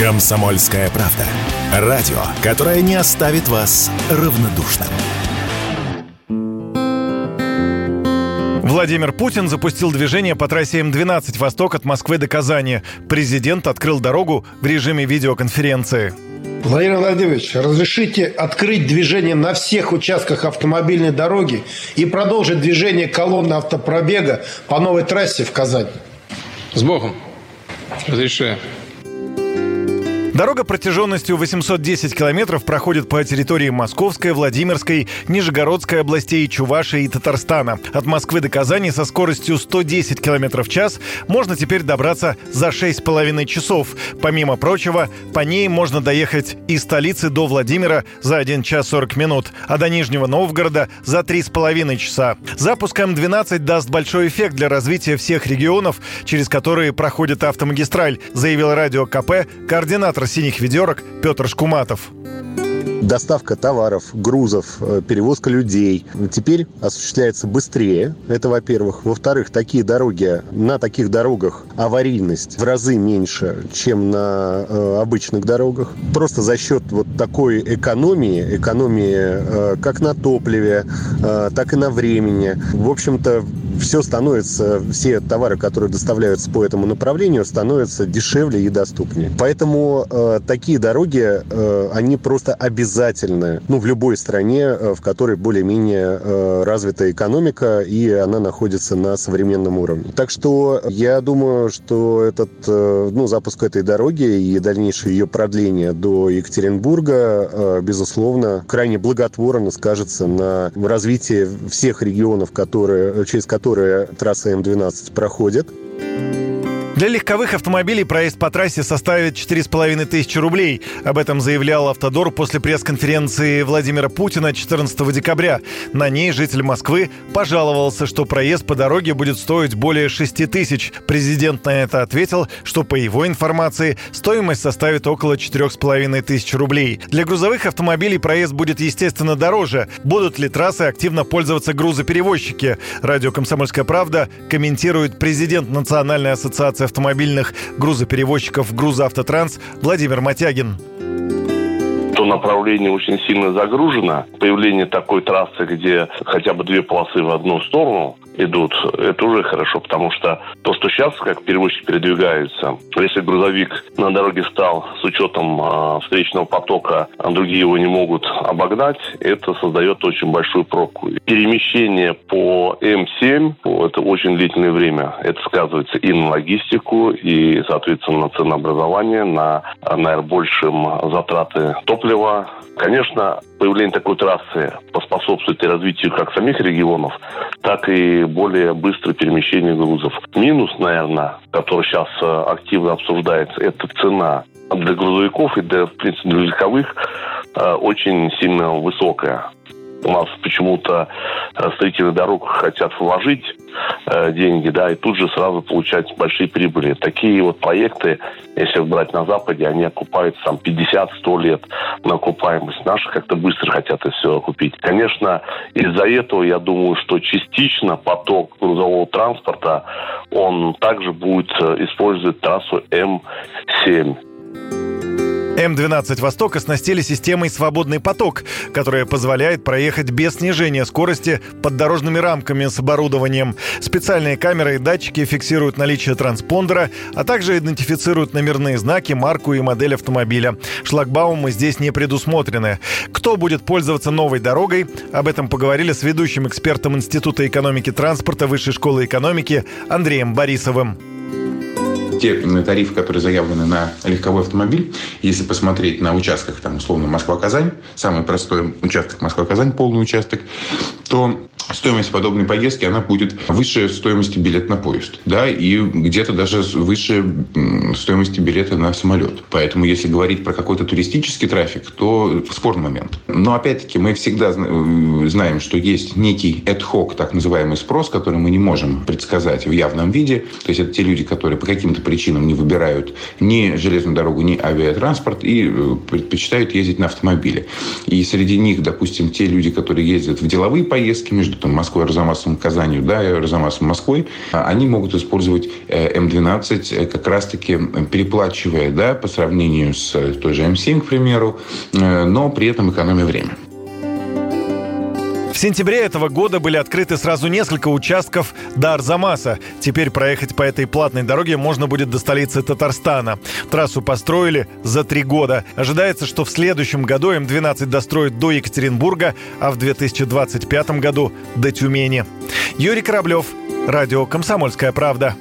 Комсомольская правда. Радио, которое не оставит вас равнодушным. Владимир Путин запустил движение по трассе М-12 «Восток» от Москвы до Казани. Президент открыл дорогу в режиме видеоконференции. Владимир Владимирович, разрешите открыть движение на всех участках автомобильной дороги и продолжить движение колонны автопробега по новой трассе в Казань. С Богом. Разрешаю. Дорога протяженностью 810 километров проходит по территории Московской, Владимирской, Нижегородской областей, Чувашии и Татарстана. От Москвы до Казани со скоростью 110 километров в час можно теперь добраться за 6,5 часов. Помимо прочего, по ней можно доехать из столицы до Владимира за 1 час 40 минут, а до Нижнего Новгорода за 3,5 часа. Запуск М12 даст большой эффект для развития всех регионов, через которые проходит автомагистраль, заявил радио КП координатор синих ведерок Петр Шкуматов доставка товаров, грузов, э, перевозка людей теперь осуществляется быстрее. Это, во-первых. Во-вторых, такие дороги, на таких дорогах аварийность в разы меньше, чем на э, обычных дорогах. Просто за счет вот такой экономии, экономии э, как на топливе, э, так и на времени. В общем-то, все становится, все товары, которые доставляются по этому направлению, становятся дешевле и доступнее. Поэтому э, такие дороги, э, они просто обязательны, ну, в любой стране, э, в которой более-менее э, развита экономика, и она находится на современном уровне. Так что я думаю, что этот, э, ну, запуск этой дороги и дальнейшее ее продление до Екатеринбурга, э, безусловно, крайне благотворно скажется на развитии всех регионов, которые, через которые которые трасса М12 проходит. Для легковых автомобилей проезд по трассе составит 4,5 тысячи рублей. Об этом заявлял «Автодор» после пресс-конференции Владимира Путина 14 декабря. На ней житель Москвы пожаловался, что проезд по дороге будет стоить более 6 тысяч. Президент на это ответил, что по его информации стоимость составит около 4,5 тысяч рублей. Для грузовых автомобилей проезд будет, естественно, дороже. Будут ли трассы активно пользоваться грузоперевозчики? Радио «Комсомольская правда» комментирует президент Национальной ассоциации автомобильных грузоперевозчиков «Грузоавтотранс» Владимир Матягин то направление очень сильно загружено. Появление такой трассы, где хотя бы две полосы в одну сторону, идут, это уже хорошо, потому что то, что сейчас, как перевозчик передвигается, если грузовик на дороге стал с учетом э, встречного потока, а другие его не могут обогнать, это создает очень большую пробку. Перемещение по М7, это очень длительное время. Это сказывается и на логистику, и, соответственно, на ценообразование, на, наверное, большим затраты топлива. Конечно, появление такой трассы поспособствует и развитию как самих регионов, так и более быстрое перемещение грузов. Минус, наверное, который сейчас э, активно обсуждается, это цена для грузовиков и для, в принципе, для легковых э, очень сильно высокая. У нас почему-то э, строители дорог хотят вложить э, деньги, да, и тут же сразу получать большие прибыли. Такие вот проекты, если брать на Западе, они окупаются там 50-100 лет на окупаемость. Наши как-то быстро хотят это все окупить. Конечно, из-за этого я думаю, что частично поток грузового транспорта, он также будет э, использовать трассу М7. М12 «Восток» оснастили системой «Свободный поток», которая позволяет проехать без снижения скорости под дорожными рамками с оборудованием. Специальные камеры и датчики фиксируют наличие транспондера, а также идентифицируют номерные знаки, марку и модель автомобиля. Шлагбаумы здесь не предусмотрены. Кто будет пользоваться новой дорогой? Об этом поговорили с ведущим экспертом Института экономики транспорта Высшей школы экономики Андреем Борисовым те тарифы, которые заявлены на легковой автомобиль, если посмотреть на участках, там, условно, Москва-Казань, самый простой участок Москва-Казань, полный участок, то стоимость подобной поездки, она будет выше стоимости билета на поезд. Да, и где-то даже выше стоимости билета на самолет. Поэтому, если говорить про какой-то туристический трафик, то спорный момент. Но, опять-таки, мы всегда э, знаем, что есть некий ad-hoc, так называемый спрос, который мы не можем предсказать в явном виде. То есть, это те люди, которые по каким-то причинам не выбирают ни железную дорогу, ни авиатранспорт и э, предпочитают ездить на автомобиле. И среди них, допустим, те люди, которые ездят в деловые поездки между маршрутом Москвы-Арзамасом Казанью, да, и Арзамасом Москвой, они могут использовать М12 как раз-таки переплачивая, да, по сравнению с той же М7, к примеру, но при этом экономя время. Сентябре этого года были открыты сразу несколько участков до Арзамаса. Теперь проехать по этой платной дороге можно будет до столицы Татарстана. Трассу построили за три года. Ожидается, что в следующем году М12 достроят до Екатеринбурга, а в 2025 году до Тюмени. Юрий Кораблев, Радио «Комсомольская правда».